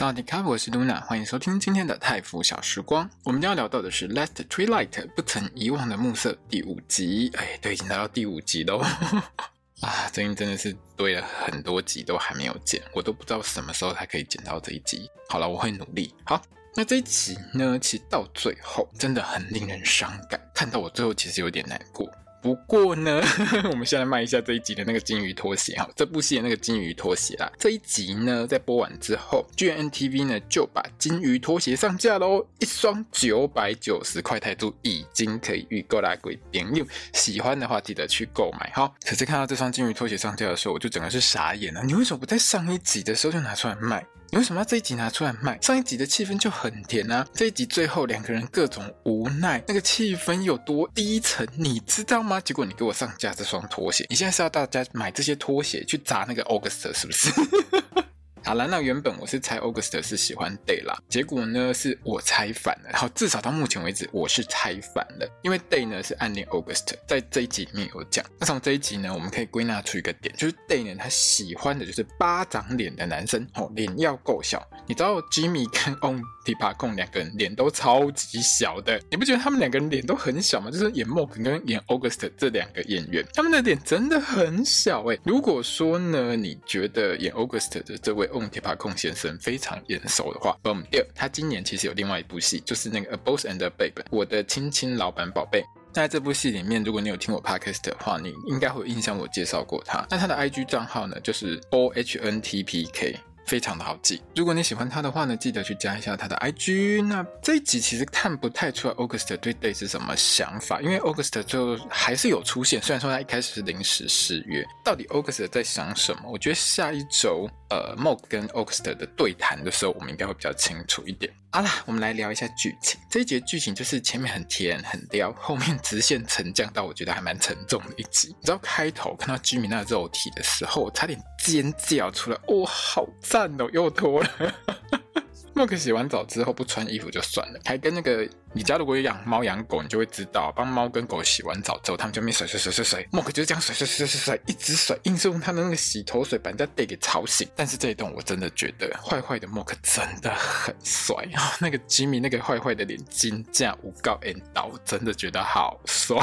大家好，我是 Luna，欢迎收听今天的泰服小时光。我们要聊到的是《Last Twilight》不曾遗忘的暮色第五集。哎，都，已经来到第五集喽！啊，最近真的是堆了很多集都还没有剪，我都不知道什么时候才可以剪到这一集。好了，我会努力。好，那这一集呢，其实到最后真的很令人伤感，看到我最后其实有点难过。不过呢，呵 呵我们先来卖一下这一集的那个金鱼拖鞋哈，这部戏的那个金鱼拖鞋啦。这一集呢，在播完之后，GMMTV 呢就把金鱼拖鞋上架喽，一双九百九十块泰铢，已经可以预购啦，各位朋友喜欢的话记得去购买哈。可是看到这双金鱼拖鞋上架的时候，我就整个是傻眼了，你为什么不在上一集的时候就拿出来卖？你为什么要这一集拿出来卖？上一集的气氛就很甜啊！这一集最后两个人各种无奈，那个气氛有多低沉，你知道吗？结果你给我上架这双拖鞋，你现在是要大家买这些拖鞋去砸那个 August 是不是？好了，那原本我是猜 August 是喜欢 Day 啦，结果呢是我猜反了。好，至少到目前为止我是猜反了，因为 Day 呢是暗恋 August，在这一集里面有讲。那从这一集呢，我们可以归纳出一个点，就是 Day 呢他喜欢的就是巴掌脸的男生，哦，脸要够小。你知道 Jimmy 跟 On t i p a k o n 两个人脸都超级小的，你不觉得他们两个人脸都很小吗？就是演 m o k 跟演 August 这两个演员，他们的脸真的很小诶。如果说呢，你觉得演 August 的这位 Ongtipakong 先生非常眼熟的话，Boom，第二，他今年其实有另外一部戏，就是那个《A Boss and a Babe》，我的亲亲老板宝贝。那在这部戏里面，如果你有听我 Podcast 的话，你应该会有印象，我介绍过他。那他的 IG 账号呢，就是 OHNTPK。非常的好记，如果你喜欢他的话呢，记得去加一下他的 IG。那这一集其实看不太出来 August 对 Day 是什么想法，因为 August 就还是有出现，虽然说他一开始是临时失约。到底 August 在想什么？我觉得下一周呃，Mog 跟 Oxter 的对谈的时候，我们应该会比较清楚一点。好啦，我们来聊一下剧情。这一集剧情就是前面很甜很撩，后面直线沉降到我觉得还蛮沉重的一集。你知道开头看到居民那肉体的时候，我差点尖叫出来，哦，好赞哦，又脱了。莫克洗完澡之后不穿衣服就算了，还跟那个你家如果有养猫养狗，你就会知道，帮猫跟狗洗完澡之后，他们就没甩甩甩甩甩。莫克就是这样甩甩甩甩甩，一直甩，硬是用他的那个洗头水把人家 Day 给吵醒。但是这一段我真的觉得坏坏的莫克真的很帅啊，那个吉米那个坏坏的脸金架无告 N 刀，真的觉得好帅。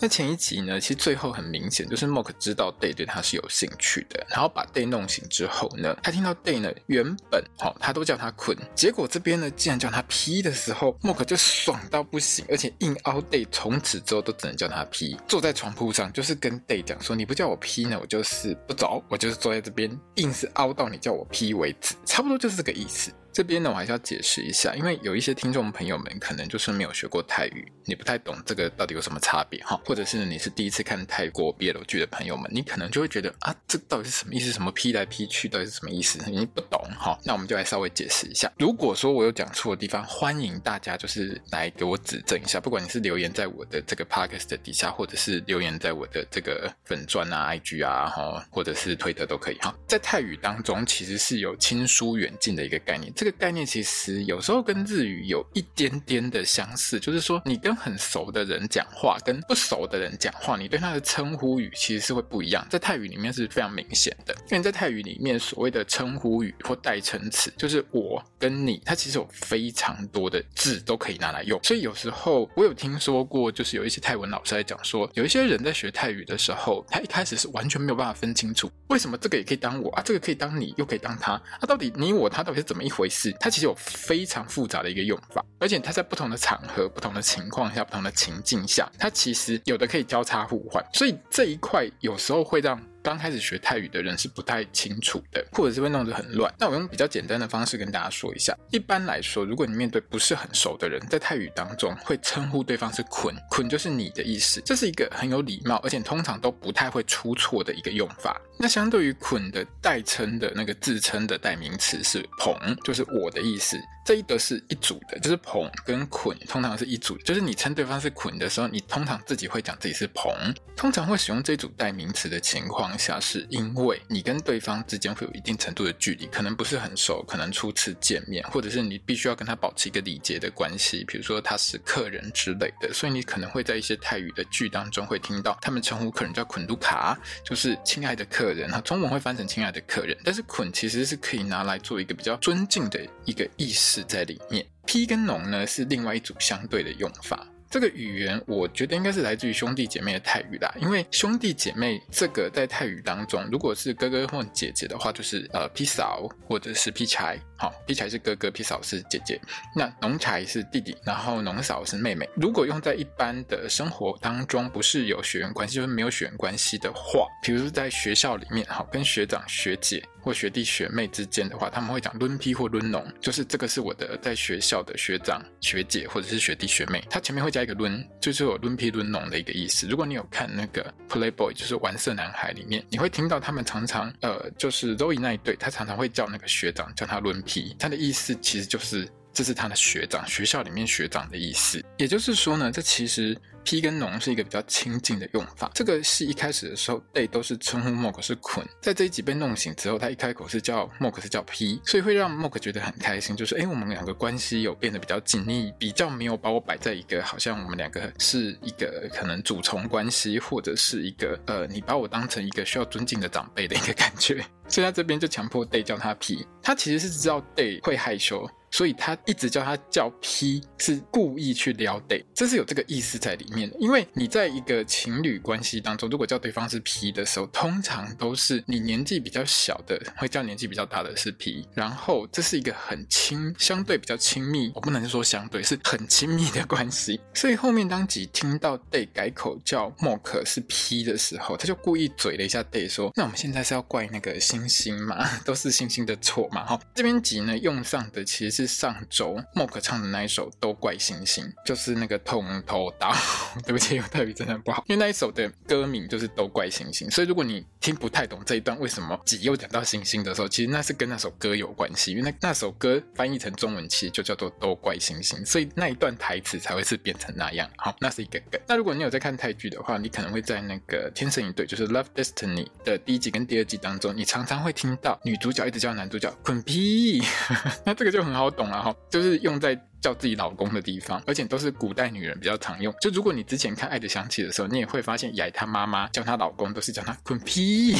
那前一集呢，其实最后很明显就是 Mork 知道 Day 对他是有兴趣的，然后把 Day 弄醒之后呢，他听到 Day 呢原本哦他都叫他捆，结果这边呢竟然叫他 P 的时候，Mork 就爽到不行，而且硬凹 Day，从此之后都只能叫他 P，，坐在床铺上就是跟 Day 讲说，你不叫我 P 呢，我就是不走，我就是坐在这边，硬是凹到你叫我 P 为止，差不多就是这个意思。这边呢，我还是要解释一下，因为有一些听众朋友们可能就是没有学过泰语，你不太懂这个到底有什么差别哈，或者是你是第一次看泰国 BL 剧的朋友们，你可能就会觉得啊，这到底是什么意思？什么劈来劈去到底是什么意思？你不懂哈，那我们就来稍微解释一下。如果说我有讲错的地方，欢迎大家就是来给我指正一下，不管你是留言在我的这个 podcast 的底下，或者是留言在我的这个粉钻啊、IG 啊哈，或者是推特都可以哈。在泰语当中，其实是有亲疏远近的一个概念。这个概念其实有时候跟日语有一点点的相似，就是说你跟很熟的人讲话，跟不熟的人讲话，你对他的称呼语其实是会不一样。在泰语里面是非常明显的，因为在泰语里面所谓的称呼语或代称词，就是我跟你，它其实有非常多的字都可以拿来用。所以有时候我有听说过，就是有一些泰文老师在讲说，有一些人在学泰语的时候，他一开始是完全没有办法分清楚，为什么这个也可以当我啊，这个可以当你，又可以当他，啊，到底你我他到底是怎么一回事？是，它。其实有非常复杂的一个用法，而且它在不同的场合、不同的情况下、不同的情境下，它其实有的可以交叉互换，所以这一块有时候会让。刚开始学泰语的人是不太清楚的，或者是会弄得很乱。那我用比较简单的方式跟大家说一下。一般来说，如果你面对不是很熟的人，在泰语当中会称呼对方是“捆”，“捆”就是你的意思。这是一个很有礼貌，而且通常都不太会出错的一个用法。那相对于“捆”的代称的那个自称的代名词是“捧”，就是我的意思。这一个是一组的，就是捧跟捆通常是一组，就是你称对方是捆的时候，你通常自己会讲自己是捧。通常会使用这组代名词的情况下，是因为你跟对方之间会有一定程度的距离，可能不是很熟，可能初次见面，或者是你必须要跟他保持一个礼节的关系，比如说他是客人之类的，所以你可能会在一些泰语的剧当中会听到他们称呼客人叫捆都卡，就是亲爱的客人，哈，中文会翻成亲爱的客人，但是捆其实是可以拿来做一个比较尊敬的一个意思在里面。P 跟农呢是另外一组相对的用法。这个语言我觉得应该是来自于兄弟姐妹的泰语啦，因为兄弟姐妹这个在泰语当中，如果是哥哥或姐姐的话，就是呃皮嫂或者是皮柴，好，皮柴是哥哥，皮嫂是姐姐，那农柴是弟弟，然后农嫂是妹妹。如果用在一般的生活当中，不是有血缘关系，就是没有血缘关系的话，比如说在学校里面，好，跟学长学姐。或学弟学妹之间的话，他们会讲抡批或抡农，就是这个是我的在学校的学长学姐或者是学弟学妹，他前面会加一个抡，就是有抡批抡农的一个意思。如果你有看那个 Playboy，就是玩色男孩里面，你会听到他们常常呃，就是 Zoe 那一对，他常常会叫那个学长叫他抡批，他的意思其实就是这是他的学长，学校里面学长的意思。也就是说呢，这其实。P 跟农是一个比较亲近的用法。这个戏一开始的时候，Day 都是称呼 Mok 是捆，在这一集被弄醒之后，他一开口是叫 Mok 是叫 P，所以会让 Mok 觉得很开心，就是哎，我们两个关系有变得比较紧密，比较没有把我摆在一个好像我们两个是一个可能主从关系，或者是一个呃，你把我当成一个需要尊敬的长辈的一个感觉。所以他这边就强迫 Day 叫他 P，他其实是知道 Day 会害羞。所以他一直叫他叫 P，是故意去撩 Day，这是有这个意思在里面的。因为你在一个情侣关系当中，如果叫对方是 P 的时候，通常都是你年纪比较小的会叫年纪比较大的是 P，然后这是一个很亲，相对比较亲密，我不能说相对，是很亲密的关系。所以后面当吉听到 Day 改口叫 Mork 是 P 的时候，他就故意嘴了一下 Day 说：“那我们现在是要怪那个星星嘛？都是星星的错嘛？”哈，这边吉呢用上的其实是。上周 Mork 唱的那一首都怪星星，就是那个痛头刀。对不起，我泰语真的不好。因为那一首的歌名就是都怪星星，所以如果你听不太懂这一段为什么几又讲到星星的时候，其实那是跟那首歌有关系。因为那那首歌翻译成中文其实就叫做都怪星星，所以那一段台词才会是变成那样。好，那是一个梗。那如果你有在看泰剧的话，你可能会在那个天生一对，就是 Love Destiny 的第一集跟第二集当中，你常常会听到女主角一直叫男主角滚屁，那这个就很好懂。了哈就是用在叫自己老公的地方，而且都是古代女人比较常用。就如果你之前看《爱的香气》的时候，你也会发现，雅她妈妈叫她老公都是叫她“滚屁”，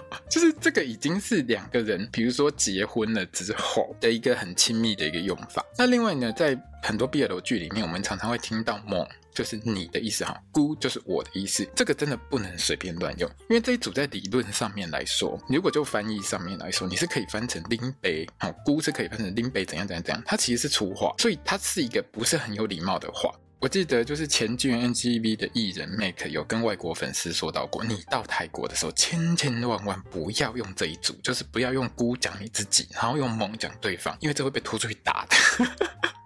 就是这个已经是两个人，比如说结婚了之后的一个很亲密的一个用法。那另外呢，在很多 BL 剧里面，我们常常会听到“梦”。就是你的意思哈，姑就是我的意思，这个真的不能随便乱用，因为这一组在理论上面来说，如果就翻译上面来说，你是可以翻成拎杯，好，姑是可以翻成拎杯，怎样怎样怎样，它其实是粗话，所以它是一个不是很有礼貌的话。我记得就是前剧 NGV 的艺人 Make 有跟外国粉丝说到过，你到泰国的时候，千千万万不要用这一组，就是不要用姑讲你自己，然后用猛讲对方，因为这会被拖出去打的。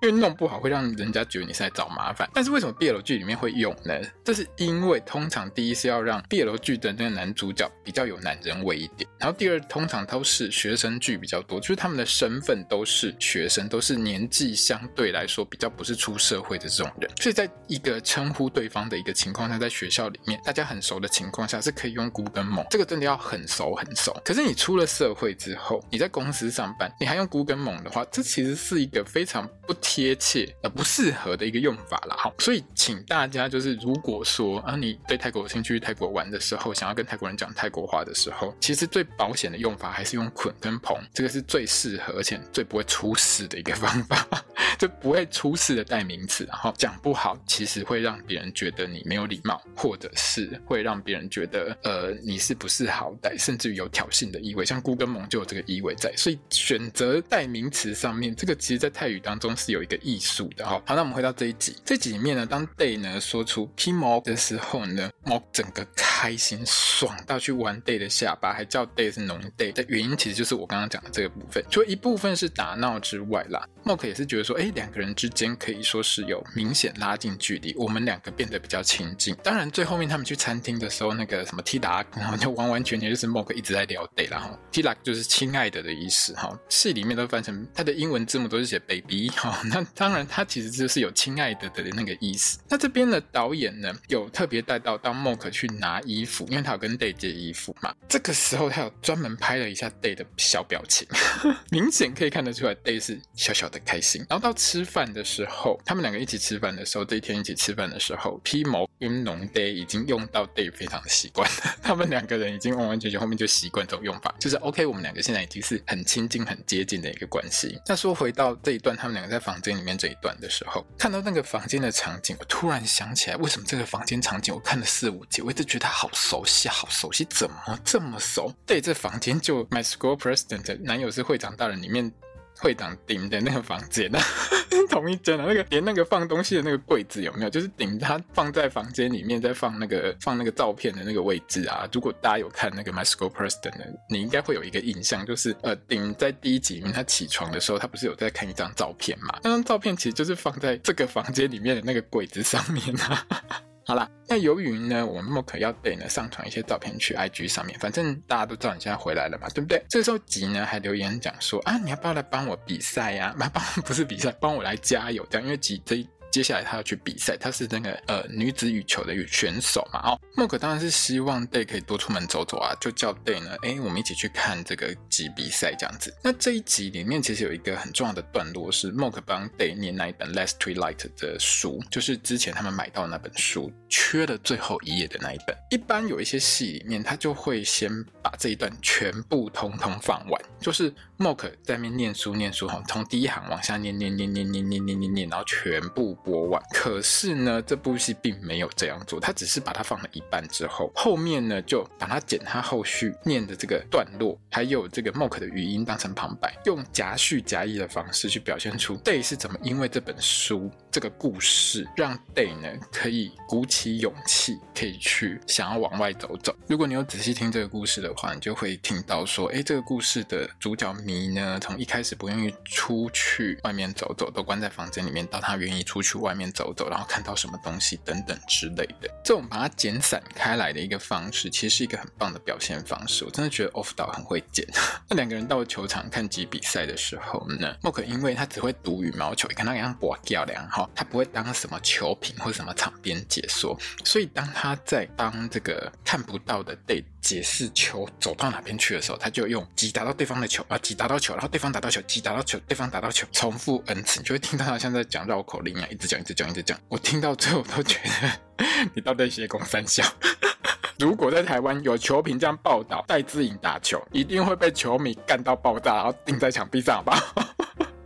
因为弄不好会让人家觉得你是在找麻烦，但是为什么 BL 剧里面会用呢？这是因为通常第一是要让 BL 剧的那个男主角比较有男人味一点，然后第二通常都是学生剧比较多，就是他们的身份都是学生，都是年纪相对来说比较不是出社会的这种人，所以在一个称呼对方的一个情况下，在学校里面大家很熟的情况下是可以用姑跟猛，这个真的要很熟很熟。可是你出了社会之后，你在公司上班，你还用姑跟猛的话，这其实是一个非常不贴切而不适合的一个用法了哈，所以请大家就是如果说啊，你对泰国有兴趣，去泰国玩的时候，想要跟泰国人讲泰国话的时候，其实最保险的用法还是用捆跟捧，这个是最适合而且最不会出事的一个方法，就不会出事的代名词，然后讲不好，其实会让别人觉得你没有礼貌，或者是会让别人觉得呃你是不是好歹，甚至于有挑衅的意味，像姑跟猛就有这个意味在，所以选择代名词上面，这个其实在泰语当中是有有一个。艺术的哈，好，那我们回到这一集，这集里面呢，当 Day 呢说出 P Mork 的时候呢，Mo 整个开心爽到去玩 Day 的下巴，还叫 Day 是浓 Day 的原因，其实就是我刚刚讲的这个部分。除了一部分是打闹之外啦，Mok 也是觉得说，哎，两个人之间可以说是有明显拉近距离，我们两个变得比较亲近。当然，最后面他们去餐厅的时候，那个什么 T 达然后就完完全全就是 Mok 一直在聊 Day，然后 Tilak 就是亲爱的的意思哈。戏里面都翻成他的英文字母都是写 baby 哈，那当然他其实就是有亲爱的的那个意思。那这边的导演呢，有特别带到当 Mok 去拿衣服，因为他有跟 Day 借衣服嘛。这个时候他有专门拍了一下 Day 的小表情，明显可以看得出来 Day 是小小的开心。然后到吃饭的时候，他们两个一起吃饭的时候，这一天一起吃饭的时候，P 某跟农 Day 已经用到 Day 非常的习惯了，他们两个人已经完完全全后面就习惯这种用法，就是 OK，我们两个现在已经是很亲近、很接近的一个关系。那说回到这一段，他们两个在房房间里面这一段的时候，看到那个房间的场景，我突然想起来，为什么这个房间场景我看了四五集，我一直觉得好熟悉，好熟悉，怎么这么熟？对，这房间就 My School President 男友是会长大人里面。会长顶的那个房间呢，同一间的那个连那个放东西的那个柜子有没有？就是顶他放在房间里面，再放那个放那个照片的那个位置啊。如果大家有看那个 My School President 的，你应该会有一个印象，就是呃，顶在第一集里面他起床的时候，他不是有在看一张照片嘛？那张照片其实就是放在这个房间里面的那个柜子上面啊。好啦，那由于呢，我们莫可要得呢上传一些照片去 IG 上面，反正大家都知道你现在回来了嘛，对不对？这时候吉呢还留言讲说啊，你要不要来帮我比赛呀？来 帮不是比赛，帮我来加油这样，因为吉这一。接下来他要去比赛，他是那个呃女子羽球的一个选手嘛。哦，Mork 当然是希望 Day 可以多出门走走啊，就叫 Day 呢，哎，我们一起去看这个集比赛这样子。那这一集里面其实有一个很重要的段落是 Mork 帮 Day 念那一本 Last Twilight 的书，就是之前他们买到那本书，缺了最后一页的那一本。一般有一些戏里面，他就会先把这一段全部通通放完，就是 Mork 在那边念书念书哈，从第一行往下念念念念念念念念念，然后全部。播完，可是呢，这部戏并没有这样做，他只是把它放了一半之后，后面呢就把它剪他后续念的这个段落，还有这个 Mock 的语音当成旁白，用夹叙夹议的方式去表现出 Day 是怎么因为这本书这个故事，让 Day 呢可以鼓起勇气，可以去想要往外走走。如果你有仔细听这个故事的话，你就会听到说，哎，这个故事的主角迷呢，从一开始不愿意出去外面走走，都关在房间里面，到他愿意出去。去外面走走，然后看到什么东西等等之类的，这种把它剪散开来的一个方式，其实是一个很棒的表现方式。我真的觉得 Off 导很会剪。那两个人到球场看集比赛的时候呢，Mork 因为他只会读羽毛球，跟他一样博教良哈，他不会当什么球评或什么场边解说，所以当他在当这个看不到的 Day 解释球走到哪边去的时候，他就用击打到对方的球啊，击打到球，然后对方打到球，击打到球，对方打到球，重复 n 次，你就会听到他像在讲绕口令一样，一直讲，一直讲，一直讲。我听到最后都觉得你到底写公三小。如果在台湾有球评这样报道戴志颖打球，一定会被球迷干到爆炸，然后钉在墙壁上，好不好？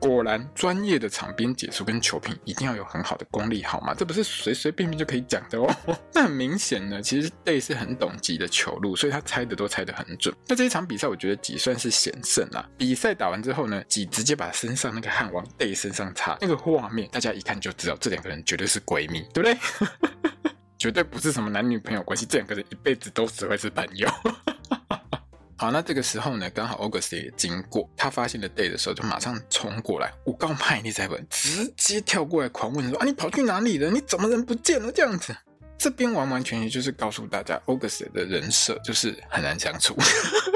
果然，专业的场边解说跟球评一定要有很好的功力，好吗？这不是随随便便就可以讲的哦。那很明显呢，其实 Day 是很懂吉的球路，所以他猜的都猜得很准。那这一场比赛，我觉得吉算是险胜啦。比赛打完之后呢，吉直接把身上那个汗往 Day 身上擦，那个画面大家一看就知道，这两个人绝对是闺蜜，对不对？绝对不是什么男女朋友关系，这两个人一辈子都只会是朋友。好，那这个时候呢，刚好 August 也经过，他发现了 Day 的时候，就马上冲过来，我告派你在问，直接跳过来狂问说啊，你跑去哪里了？你怎么人不见了？这样子，这边完完全全就是告诉大家，August 的人设就是很难相处，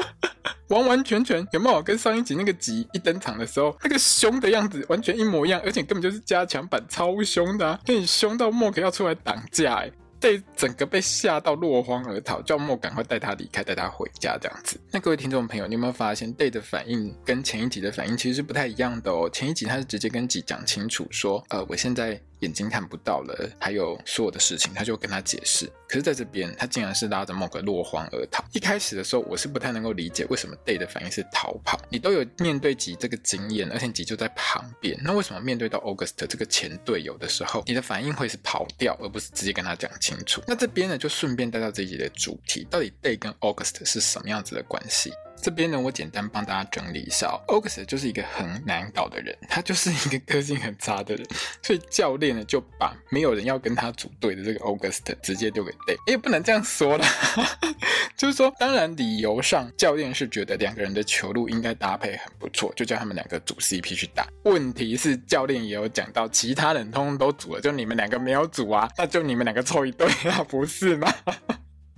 完完全全有没有跟上一集那个集一登场的时候，那个凶的样子完全一模一样，而且根本就是加强版，超凶的，啊，跟你凶到莫可要出来挡架，欸。被整个被吓到落荒而逃，叫莫赶快带他离开，带他回家这样子。那各位听众朋友，你有没有发现 Day 的反应跟前一集的反应其实是不太一样的哦？前一集他是直接跟吉讲清楚说，呃，我现在。眼睛看不到了，还有所有的事情，他就跟他解释。可是在这边，他竟然是拉着 Mork 落荒而逃。一开始的时候，我是不太能够理解为什么 Day 的反应是逃跑。你都有面对吉这个经验，而且吉就在旁边，那为什么面对到 August 这个前队友的时候，你的反应会是跑掉，而不是直接跟他讲清楚？那这边呢，就顺便带到这一集的主题，到底 Day 跟 August 是什么样子的关系？这边呢，我简单帮大家整理一下哦。August 就是一个很难搞的人，他就是一个个性很差的人，所以教练呢就把没有人要跟他组队的这个 August 直接丢给 Day。也不能这样说啦，就是说，当然理由上教练是觉得两个人的球路应该搭配很不错，就叫他们两个组 CP 去打。问题是教练也有讲到，其他人通通都组了，就你们两个没有组啊，那就你们两个凑一对啊，不是吗？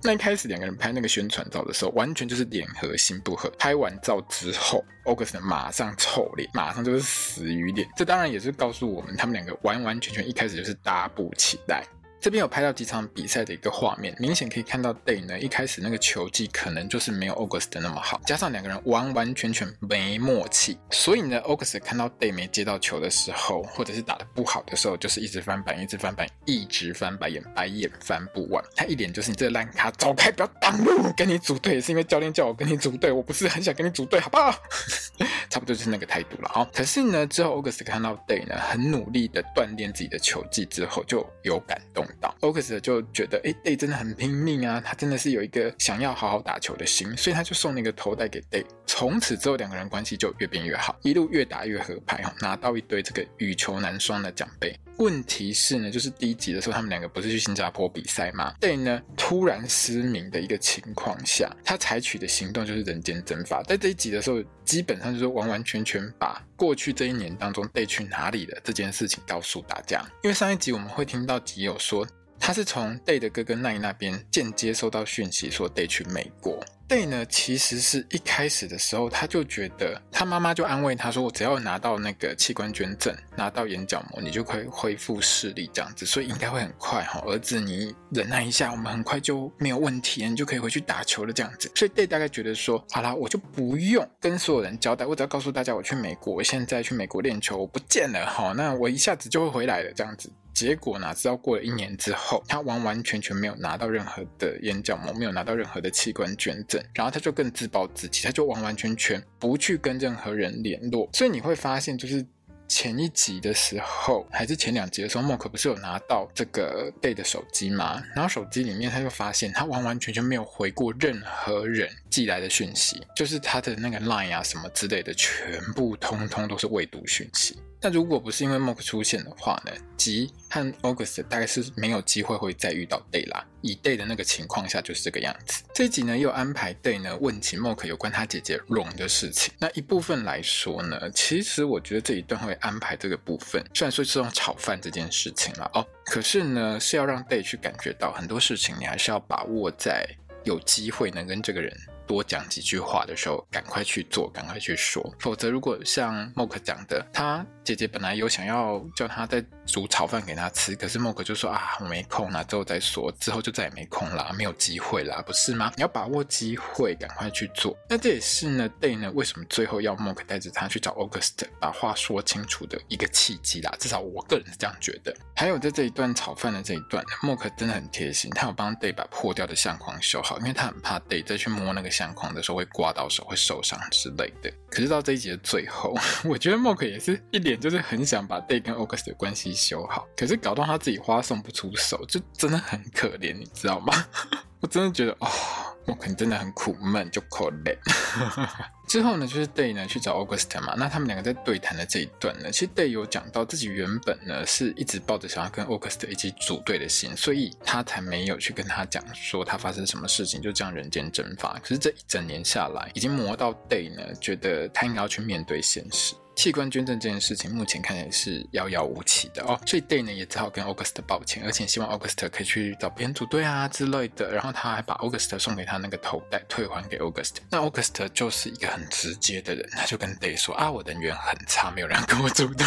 那一开始两个人拍那个宣传照的时候，完全就是脸和心不合。拍完照之后，August 马上臭脸，马上就是死鱼脸。这当然也是告诉我们，他们两个完完全全一开始就是搭不起来。这边有拍到几场比赛的一个画面，明显可以看到 Day 呢一开始那个球技可能就是没有 August 那么好，加上两个人完完全全没默契，所以呢 August 看到 Day 没接到球的时候，或者是打得不好的时候，就是一直翻白眼，一直翻白眼，一直翻白眼，白眼翻不完。他一脸就是你这烂咖，走开，不要挡路。跟你组队是因为教练叫我跟你组队，我不是很想跟你组队，好不好？差不多就是那个态度了啊。可是呢，之后 August 看到 Day 呢很努力的锻炼自己的球技之后，就有感动。August 就觉得，哎，Day 真的很拼命啊，他真的是有一个想要好好打球的心，所以他就送那个头带给 Day。从此之后，两个人关系就越变越好，一路越打越合拍哦，拿到一堆这个羽球男双的奖杯。问题是呢，就是第一集的时候，他们两个不是去新加坡比赛吗？Day 呢突然失明的一个情况下，他采取的行动就是人间蒸发。在这一集的时候，基本上就是完完全全把过去这一年当中 Day 去哪里了这件事情告诉大家。因为上一集我们会听到集友说，他是从 Day 的哥哥奈那边间接收到讯息，说 Day 去美国。Day 呢，其实是一开始的时候，他就觉得他妈妈就安慰他说：“我只要拿到那个器官捐赠，拿到眼角膜，你就可以恢复视力这样子，所以应该会很快哈。儿子，你忍耐一下，我们很快就没有问题，你就可以回去打球了这样子。所以 Day 大概觉得说，好啦，我就不用跟所有人交代，我只要告诉大家我去美国，我现在去美国练球，我不见了哈，那我一下子就会回来了这样子。”结果哪知道过了一年之后，他完完全全没有拿到任何的眼角膜，没有拿到任何的器官捐赠，然后他就更自暴自弃，他就完完全全不去跟任何人联络。所以你会发现，就是前一集的时候，还是前两集的时候莫可不是有拿到这个 Day 的手机吗？然后手机里面他就发现，他完完全全没有回过任何人寄来的讯息，就是他的那个 Line 啊什么之类的，全部通通都是未读讯息。那如果不是因为 Mock 出现的话呢，吉和 August 大概是没有机会会再遇到 Day 啦。以 Day 的那个情况下就是这个样子。这一集呢又安排 Day 呢问起 Mock 有关他姐姐 Ron 的事情。那一部分来说呢，其实我觉得这一段会安排这个部分，虽然说是用炒饭这件事情了哦，可是呢是要让 Day 去感觉到很多事情，你还是要把握在有机会能跟这个人。多讲几句话的时候，赶快去做，赶快去说。否则，如果像默克讲的，他姐姐本来有想要叫他再煮炒饭给他吃，可是莫克就说啊，我没空啊，之后再说，之后就再也没空啦，没有机会啦，不是吗？你要把握机会，赶快去做。那这也是呢，Day 呢为什么最后要莫克带着他去找 August，把话说清楚的一个契机啦。至少我个人是这样觉得。还有在这一段炒饭的这一段莫克真的很贴心，他有帮 Day 把破掉的相框修好，因为他很怕 Day 再去摸那个。相框的时候会刮到手，会受伤之类的。可是到这一集的最后，我觉得莫克也是一脸就是很想把 Day 跟 August 的关系修好，可是搞到他自己花送不出手，就真的很可怜，你知道吗？我真的觉得哦。我可能真的很苦闷，就可怜。之后呢，就是 Day 呢去找 August 嘛。那他们两个在对谈的这一段呢，其实 Day 有讲到自己原本呢是一直抱着想要跟 August 一起组队的心，所以他才没有去跟他讲说他发生什么事情，就这样人间蒸发。可是这一整年下来，已经磨到 Day 呢，觉得他应该要去面对现实。器官捐赠这件事情目前看起来是遥遥无期的哦，所以 Day 呢也只好跟 August 道歉，而且希望 August 可以去找别人组队啊之类的。然后他还把 August 送给他那个头带退还给 August。那 August 就是一个很直接的人，他就跟 Day 说啊，我人缘很差，没有人跟我组队。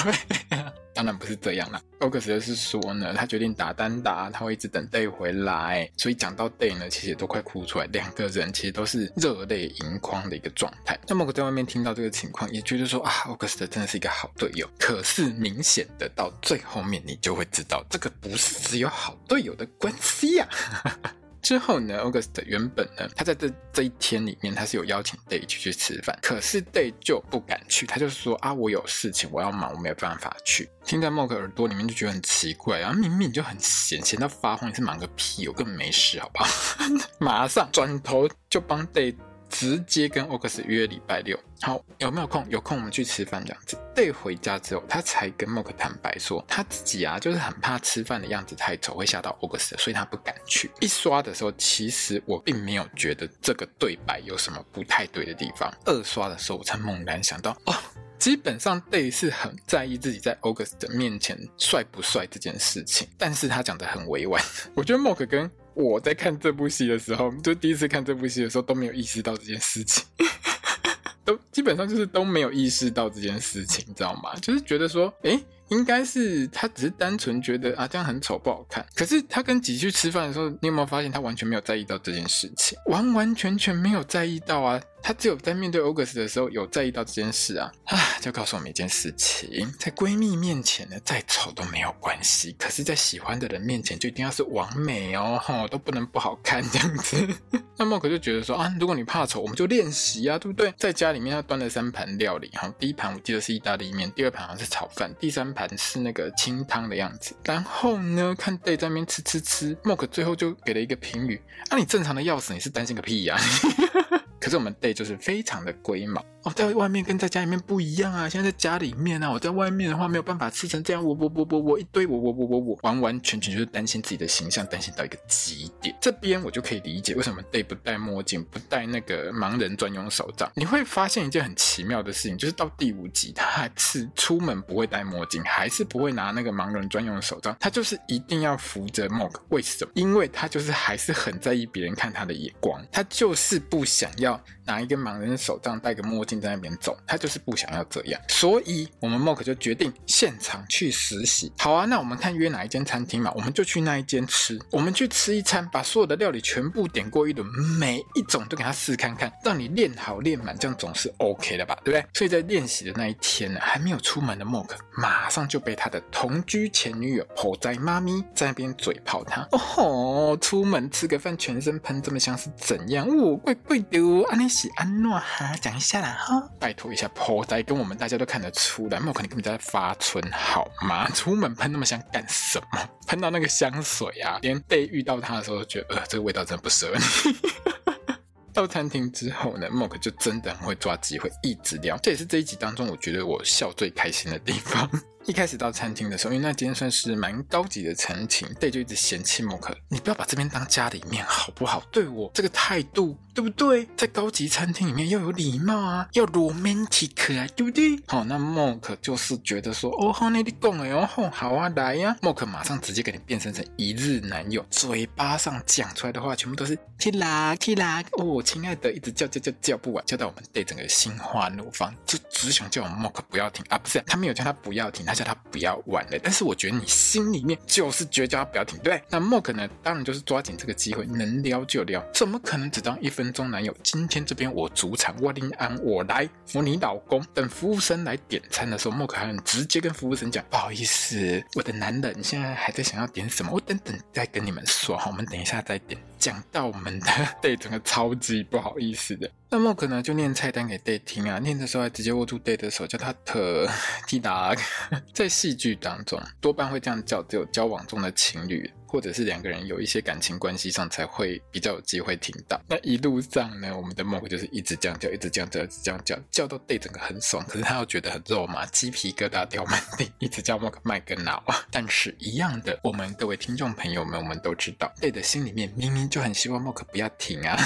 当然不是这样啦，August 是说呢，他决定打单打，他会一直等 Day 回来。所以讲到 Day 呢，其实也都快哭出来，两个人其实都是热泪盈眶的一个状态。那么我在外面听到这个情况，也觉得说啊，August 这真的是一个好队友。可是明显的到最后面，你就会知道，这个不是只有好队友的关系呀、啊。之后呢，August 原本呢，他在这这一天里面，他是有邀请 Day 去去吃饭，可是 Day 就不敢去，他就说啊，我有事情，我要忙，我没有办法去。听在默克耳朵里面就觉得很奇怪啊，明明就很闲，闲到发慌，你是忙个屁，我根本没事，好不好？马上转头就帮 Day 直接跟 August 约礼拜六。好，有没有空？有空我们去吃饭这样子。Day 回家之后，他才跟 Mork 坦白说，他自己啊，就是很怕吃饭的样子太丑会吓到 August，所以他不敢去。一刷的时候，其实我并没有觉得这个对白有什么不太对的地方。二刷的时候，我才猛然想到，哦，基本上 Day 是很在意自己在 August 的面前帅不帅这件事情，但是他讲得很委婉。我觉得 Mork 跟我在看这部戏的时候，就第一次看这部戏的时候都没有意识到这件事情。都基本上就是都没有意识到这件事情，你知道吗？就是觉得说，诶，应该是他只是单纯觉得啊，这样很丑不好看。可是他跟吉去吃饭的时候，你有没有发现他完全没有在意到这件事情，完完全全没有在意到啊。他只有在面对 August 的时候有在意到这件事啊，啊，就告诉我们一件事情，在闺蜜面前呢，再丑都没有关系，可是，在喜欢的人面前就一定要是完美哦，哈，都不能不好看这样子。那莫可就觉得说啊，如果你怕丑，我们就练习啊，对不对？在家里面他端了三盘料理，哈，第一盘我记得是意大利面，第二盘好像是炒饭，第三盘是那个清汤的样子。然后呢，看 Day 在那边吃吃吃莫可最后就给了一个评语，啊，你正常的要死，你是担心个屁呀、啊！可是我们 Day 就是非常的龟毛哦，在外面跟在家里面不一样啊！现在在家里面啊，我在外面的话没有办法吃成这样，我我我我我一堆我我我我我，完完全全就是担心自己的形象，担心到一个极点。这边我就可以理解为什么 Day 不戴墨镜，不戴那个盲人专用手杖。你会发现一件很奇妙的事情，就是到第五集他还是出门不会戴墨镜，还是不会拿那个盲人专用手杖，他就是一定要扶着 Mork。为什么？因为他就是还是很在意别人看他的眼光，他就是不想要。Ja, 拿一个盲人手杖，戴个墨镜在那边走，他就是不想要这样，所以我们 Mork 就决定现场去实习。好啊，那我们看约哪一间餐厅嘛，我们就去那一间吃。我们去吃一餐，把所有的料理全部点过一轮，每一种都给他试看看，让你练好练满，这样总是 OK 的吧，对不对？所以在练习的那一天呢，还没有出门的 Mork 马上就被他的同居前女友婆仔妈咪在那边嘴炮他。哦吼，出门吃个饭，全身喷这么香是怎样？哦，怪怪的哦，啊你。是安诺哈，讲一下啦哈，拜托一下，婆仔跟我们大家都看得出来，莫可能根本在发春好吗？出门喷那么香干什么？喷到那个香水啊，连贝遇到他的时候都觉得，呃，这个味道真的不适合你。到餐厅之后呢，Mork 就真的很会抓机会，一直聊，这也是这一集当中我觉得我笑最开心的地方。一开始到餐厅的时候，因为那间算是蛮高级的餐厅，Day 就一直嫌弃莫克你不要把这边当家里面好不好？对我这个态度，对不对？在高级餐厅里面要有礼貌啊，要 romantic 啊，对不对？好，那莫克就是觉得说，哦，好，你讲哎，哦，好啊，来呀，Mork 马上直接给你变身成一日男友，嘴巴上讲出来的话全部都是 Kira Kira，哦，亲爱的，一直叫叫叫叫不完，叫到我们对整个心花怒放，就只想叫我们 Mork 不要停啊，不是，他没有叫他不要停。他叫他不要玩了，但是我觉得你心里面就是绝交不要停，对不对？那 Mork 呢？当然就是抓紧这个机会，能撩就撩，怎么可能只当一分钟男友？今天这边我主场，我林安，我来扶你老公。等服务生来点餐的时候，Mork 还很直接跟服务生讲：“不好意思，我的男人现在还在想要点什么，我等等再跟你们说，我们等一下再点。”讲到我们的 Day 整个超级不好意思的。那 Mork 呢就念菜单给 Day 听啊，念的时候还直接握住 Day 的手，叫他特蒂达。在戏剧当中，多半会这样叫，只有交往中的情侣，或者是两个人有一些感情关系上，才会比较有机会听到。那一路上呢，我们的默克就是一直这样叫，一直这样叫，一直这样叫，叫到 Day 整个很爽，可是他又觉得很肉麻，鸡皮疙瘩掉满地，一直叫莫克麦个脑。但是，一样的，我们各位听众朋友们，我们都知道，Day 的心里面明明就很希望默克不要停啊。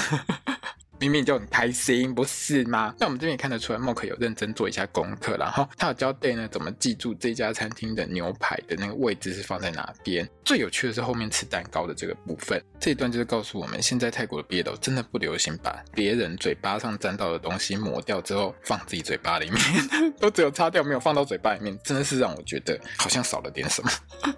明明就很开心，不是吗？那我们这边也看得出来，Mork 有认真做一下功课，然后他有教 Day 呢怎么记住这家餐厅的牛排的那个位置是放在哪边。最有趣的是后面吃蛋糕的这个部分，这一段就是告诉我们，现在泰国的毕业楼真的不流行把别人嘴巴上沾到的东西抹掉之后放自己嘴巴里面，都只有擦掉没有放到嘴巴里面，真的是让我觉得好像少了点什么。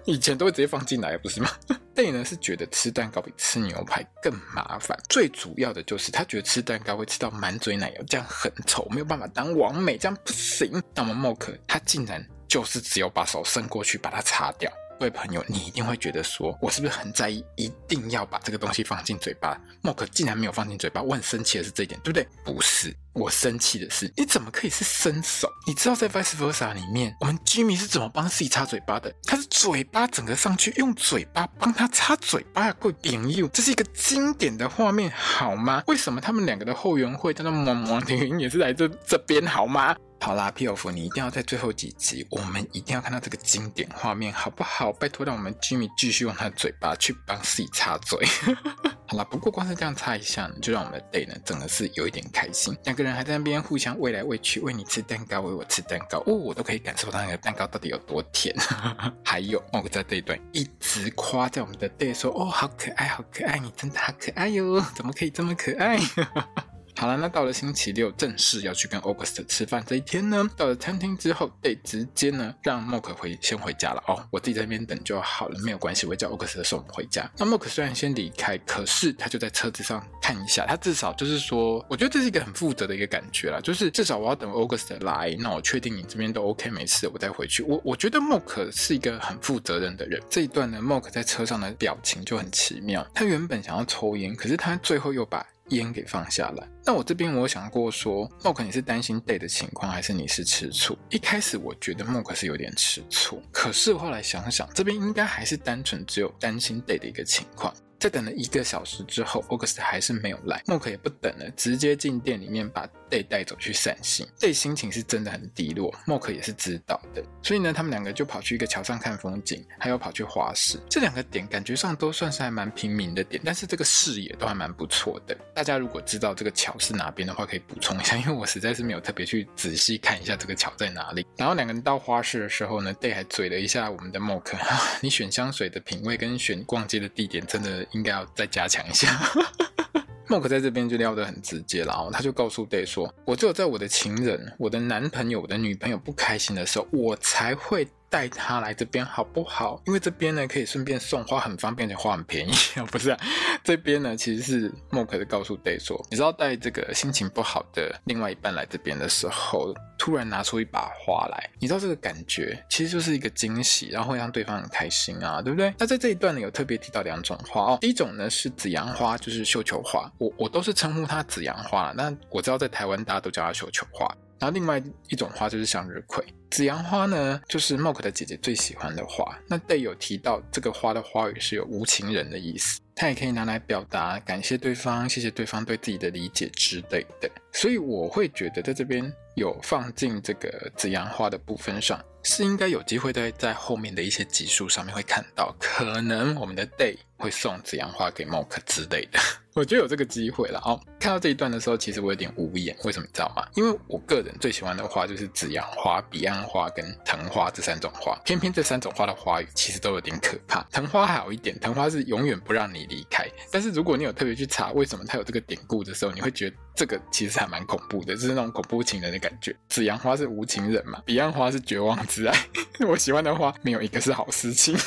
以前都会直接放进来，不是吗？Day 呢是觉得吃蛋糕比吃牛排更麻烦，最主要的就是他觉得吃吃蛋糕会吃到满嘴奶油，这样很丑，没有办法当完美，这样不行。那么莫可他竟然就是只有把手伸过去把它擦掉。各位朋友，你一定会觉得说，我是不是很在意，一定要把这个东西放进嘴巴？Mock 竟然没有放进嘴巴，我很生气的是这一点，对不对？不是。我生气的是，你怎么可以是伸手？你知道在 Vice Versa 里面，我们 Jimmy 是怎么帮自己擦嘴巴的？他是嘴巴整个上去，用嘴巴帮他擦嘴巴呀，贵朋友，这是一个经典的画面，好吗？为什么他们两个的后援会叫做萌萌的原因也是来自这边，好吗？好啦，P.O.F，你一定要在最后几集，我们一定要看到这个经典画面，好不好？拜托，让我们 Jimmy 继续用他的嘴巴去帮自己擦嘴。好啦，不过光是这样擦一下，就让我们的 Day 呢，整个是有一点开心。两个人还在那边互相喂来喂去，喂你吃蛋糕，喂我吃蛋糕，哦，我都可以感受到那个蛋糕到底有多甜。还有哦在这一段一直夸在我们的 Day 说，哦，好可爱，好可爱，你真的好可爱哟，怎么可以这么可爱？好了，那到了星期六正式要去跟 August 吃饭这一天呢，到了餐厅之后得直接呢让 Mock 回先回家了哦，我自己在那边等就好了，没有关系，我会叫 August 送我们回家。那 Mock 虽然先离开，可是他就在车子上看一下，他至少就是说，我觉得这是一个很负责的一个感觉啦，就是至少我要等 August 来，那我确定你这边都 OK 没事，我再回去。我我觉得 Mock 是一个很负责任的人。这一段呢，Mock 在车上的表情就很奇妙，他原本想要抽烟，可是他最后又把。烟给放下来。那我这边我有想过说，Mock 你是担心 Day 的情况，还是你是吃醋？一开始我觉得 Mock 是有点吃醋，可是后来想想，这边应该还是单纯只有担心 Day 的一个情况。在等了一个小时之后，August 还是没有来，Mock 也不等了，直接进店里面把 Day 带走去散心。Day 心情是真的很低落，Mock 也是知道的，所以呢，他们两个就跑去一个桥上看风景，还有跑去花市。这两个点感觉上都算是还蛮平民的点，但是这个视野都还蛮不错的。大家如果知道这个桥是哪边的话，可以补充一下，因为我实在是没有特别去仔细看一下这个桥在哪里。然后两个人到花市的时候呢，Day 还嘴了一下我们的 Mock，你选香水的品味跟选逛街的地点真的。应该要再加强一下。Mock 在这边就撩得很直接，然后他就告诉 Day 说：“我只有在我的情人、我的男朋友、我的女朋友不开心的时候，我才会。”带他来这边好不好？因为这边呢可以顺便送花，很方便，且花很便宜。不是、这边呢其实是默克的告诉 Day 说，你知道带这个心情不好的另外一半来这边的时候，突然拿出一把花来，你知道这个感觉其实就是一个惊喜，然后会让对方很开心啊，对不对？那在这一段呢有特别提到两种花哦，第一种呢是紫阳花，就是绣球花，我我都是称呼它紫阳花，那我知道在台湾大家都叫它绣球花。然后另外一种花就是向日葵，紫阳花呢，就是 Mok 的姐姐最喜欢的花。那 Day 有提到这个花的花语是有无情人的意思，它也可以拿来表达感谢对方、谢谢对方对自己的理解之类的。所以我会觉得在这边有放进这个紫阳花的部分上，是应该有机会在在后面的一些集数上面会看到，可能我们的 Day 会送紫阳花给 m o k 之类的。我觉得有这个机会了哦。看到这一段的时候，其实我有点无言。为什么你知道吗？因为我个人最喜欢的花就是紫阳花、彼岸花跟藤花这三种花。偏偏这三种花的花语其实都有点可怕。藤花还好一点，藤花是永远不让你离开。但是如果你有特别去查为什么它有这个典故的时候，你会觉得这个其实还蛮恐怖的，就是那种恐怖情人的感觉。紫阳花是无情人嘛，彼岸花是绝望之爱。我喜欢的花没有一个是好事情。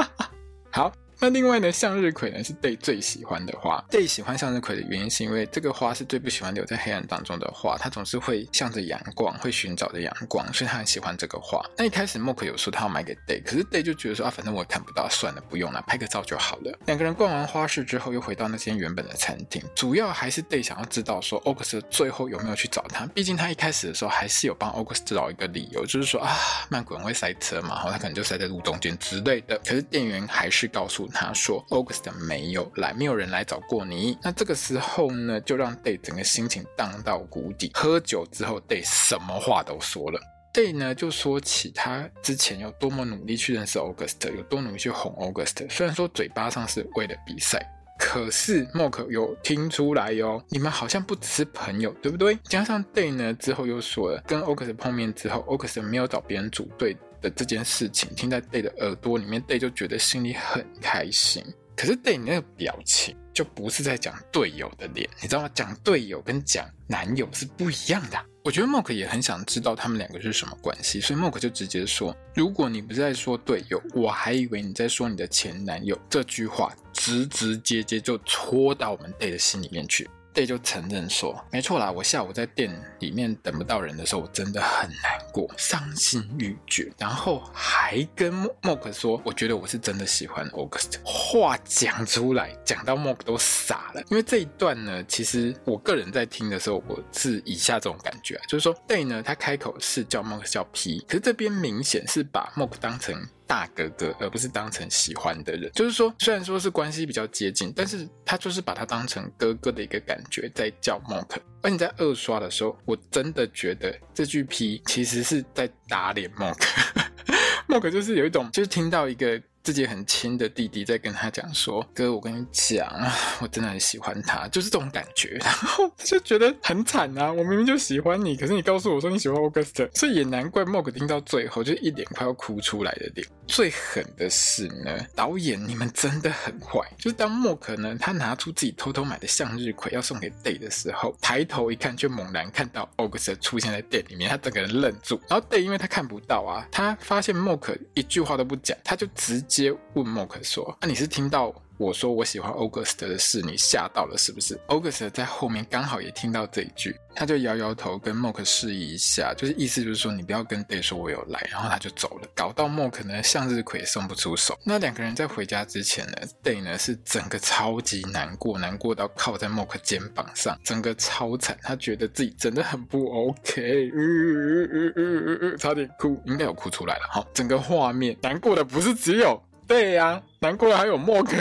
好。那另外呢，向日葵呢是 Day 最喜欢的花。Day 喜欢向日葵的原因是因为这个花是最不喜欢留在黑暗当中的花，它总是会向着阳光，会寻找着阳光，所以他很喜欢这个花。那一开始 m o k 有说他要买给 Day，可是 Day 就觉得说啊，反正我看不到，算了，不用了，拍个照就好了。两个人逛完花市之后，又回到那间原本的餐厅，主要还是 Day 想要知道说 August 最后有没有去找他，毕竟他一开始的时候还是有帮 August 找一个理由，就是说啊，曼谷人会塞车嘛，然后他可能就塞在路中间之类的。可是店员还是告诉他说 August 没有来，没有人来找过你。那这个时候呢，就让 Day 整个心情荡到谷底。喝酒之后，Day 什么话都说了。Day 呢就说起他之前有多么努力去认识 August，有多努力去哄 August。虽然说嘴巴上是为了比赛，可是 mok 有听出来哟，你们好像不只是朋友，对不对？加上 Day 呢之后又说了，跟 August 碰面之后，August 没有找别人组队的这件事情，听在 Day 的耳朵里面，Day 就觉得心里很开心。可是 Day 你那个表情就不是在讲队友的脸，你知道吗？讲队友跟讲男友是不一样的。我觉得 Mok 也很想知道他们两个是什么关系，所以 Mok 就直接说：“如果你不是在说队友，我还以为你在说你的前男友。”这句话直直接接就戳到我们 Day 的心里面去。Day 就承认说：“没错啦，我下午在店里面等不到人的时候，我真的很难过，伤心欲绝。”然后还跟 Mock 说：“我觉得我是真的喜欢 August。”话讲出来，讲到 Mock 都傻了。因为这一段呢，其实我个人在听的时候，我是以下这种感觉，就是说 Day 呢，他开口是叫 Mock 叫 P，可是这边明显是把 Mock 当成。大哥哥，而不是当成喜欢的人。就是说，虽然说是关系比较接近，但是他就是把他当成哥哥的一个感觉在叫 Monk。而你在二刷的时候，我真的觉得这句 P 其实是在打脸 Monk。Mock 就是有一种，就是听到一个。自己很亲的弟弟在跟他讲说：“哥，我跟你讲啊，我真的很喜欢他，就是这种感觉。”然后就觉得很惨啊！我明明就喜欢你，可是你告诉我说你喜欢 August，所以也难怪 Mock 听到最后就一脸快要哭出来的脸。最狠的是呢，导演你们真的很坏。就是当 Mog 呢，他拿出自己偷偷买的向日葵要送给 Day 的时候，抬头一看，却猛然看到 August 出现在店里面，他整个人愣住。然后 Day 因为他看不到啊，他发现 MOK 一句话都不讲，他就直接问默克说：“那、啊、你是听到？”我说我喜欢 August 的事，你吓到了是不是？August 在后面刚好也听到这一句，他就摇摇头跟 Mok 示意一下，就是意思就是说你不要跟 Day 说我有来，然后他就走了，搞到 Mok 呢向日葵送不出手。那两个人在回家之前呢，Day 呢是整个超级难过，难过到靠在 Mok 肩膀上，整个超惨，他觉得自己真的很不 OK，嗯嗯嗯嗯，差点哭，应该有哭出来了哈。整个画面难过的不是只有。对呀、啊，难怪还有莫克，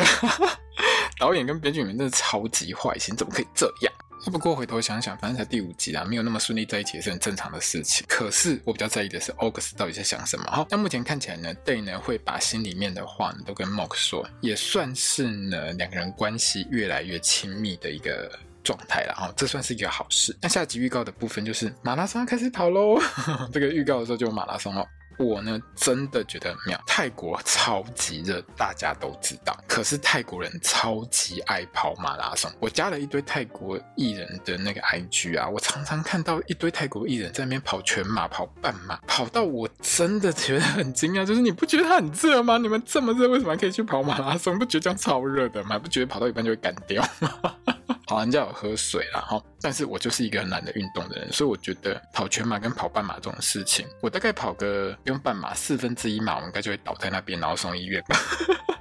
导演跟编剧们真的超级坏心，怎么可以这样？不过回头想想，反正才第五集啊，没有那么顺利在一起也是很正常的事情。可是我比较在意的是 August 到底在想什么。好，那目前看起来呢，Day 呢会把心里面的话呢都跟 Mock 说，也算是呢两个人关系越来越亲密的一个状态了。哈，这算是一个好事。那下集预告的部分就是马拉松开始跑喽，这个预告的时候就有马拉松哦。我呢，真的觉得妙。泰国超级热，大家都知道。可是泰国人超级爱跑马拉松。我加了一堆泰国艺人的那个 IG 啊，我常常看到一堆泰国艺人在那边跑全马、跑半马，跑到我真的觉得 很惊讶。就是你不觉得他很热吗？你们这么热，为什么还可以去跑马拉松？不觉得这样超热的吗？不觉得跑到一半就会干掉吗？跑完就要喝水啦，哈，但是我就是一个很懒得运动的人，所以我觉得跑全马跟跑半马这种事情，我大概跑个用半马四分之一马，我应该就会倒在那边，然后送医院吧。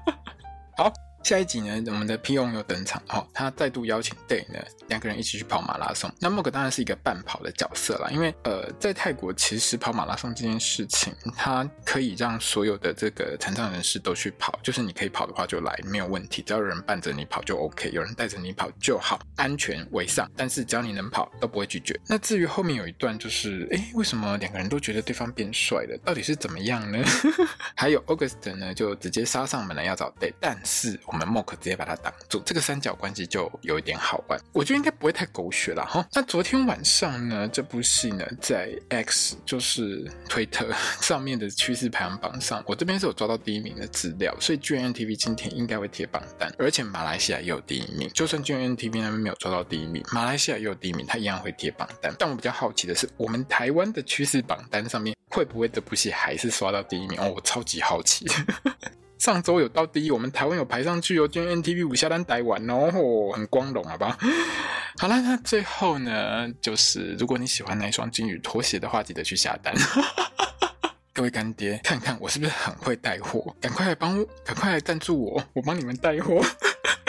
好。下一集呢，我们的 p o n 又登场哦，他再度邀请 Day 呢，两个人一起去跑马拉松。那 Mock 当然是一个半跑的角色啦，因为呃，在泰国其实跑马拉松这件事情，它可以让所有的这个残障人士都去跑，就是你可以跑的话就来，没有问题，只要有人伴着你跑就 OK，有人带着你跑就好，安全为上。但是只要你能跑，都不会拒绝。那至于后面有一段就是，哎，为什么两个人都觉得对方变帅了？到底是怎么样呢？还有 August 呢，就直接杀上门来要找 Day，但是我。我我们 Mock 直接把它挡住，这个三角关系就有一点好玩。我觉得应该不会太狗血了哈。那昨天晚上呢，这部戏呢在 X 就是推特 上面的趋势排行榜上，我这边是有抓到第一名的资料，所以 GNTV 今天应该会贴榜单，而且马来西亚也有第一名。就算 GNTV 那边没有抓到第一名，马来西亚也有第一名，它一样会贴榜单。但我比较好奇的是，我们台湾的趋势榜单上面会不会这部戏还是刷到第一名？哦，我超级好奇。上周有到第一，我们台湾有排上去哦，今天 NTV 五下单台湾哦，很光荣，好吧好？好了，那最后呢，就是如果你喜欢那一双金鱼拖鞋的话，记得去下单。各位干爹，看看我是不是很会带货？赶快来帮，赶快来赞助我，我帮你们带货。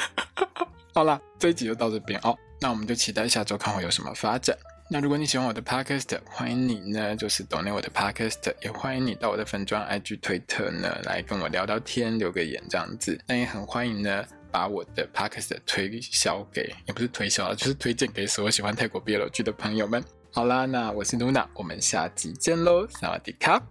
好啦，这一集就到这边哦，那我们就期待下周看会有什么发展。那如果你喜欢我的 podcast，欢迎你呢，就是 donate 我的 podcast，也欢迎你到我的粉砖 IG 推特呢来跟我聊聊天，留个言这样子。那也很欢迎呢，把我的 podcast 推销给，也不是推销啊，就是推荐给所有喜欢泰国 BL 剧的朋友们。好啦，那我是 Luna，我们下集见喽，萨瓦迪卡。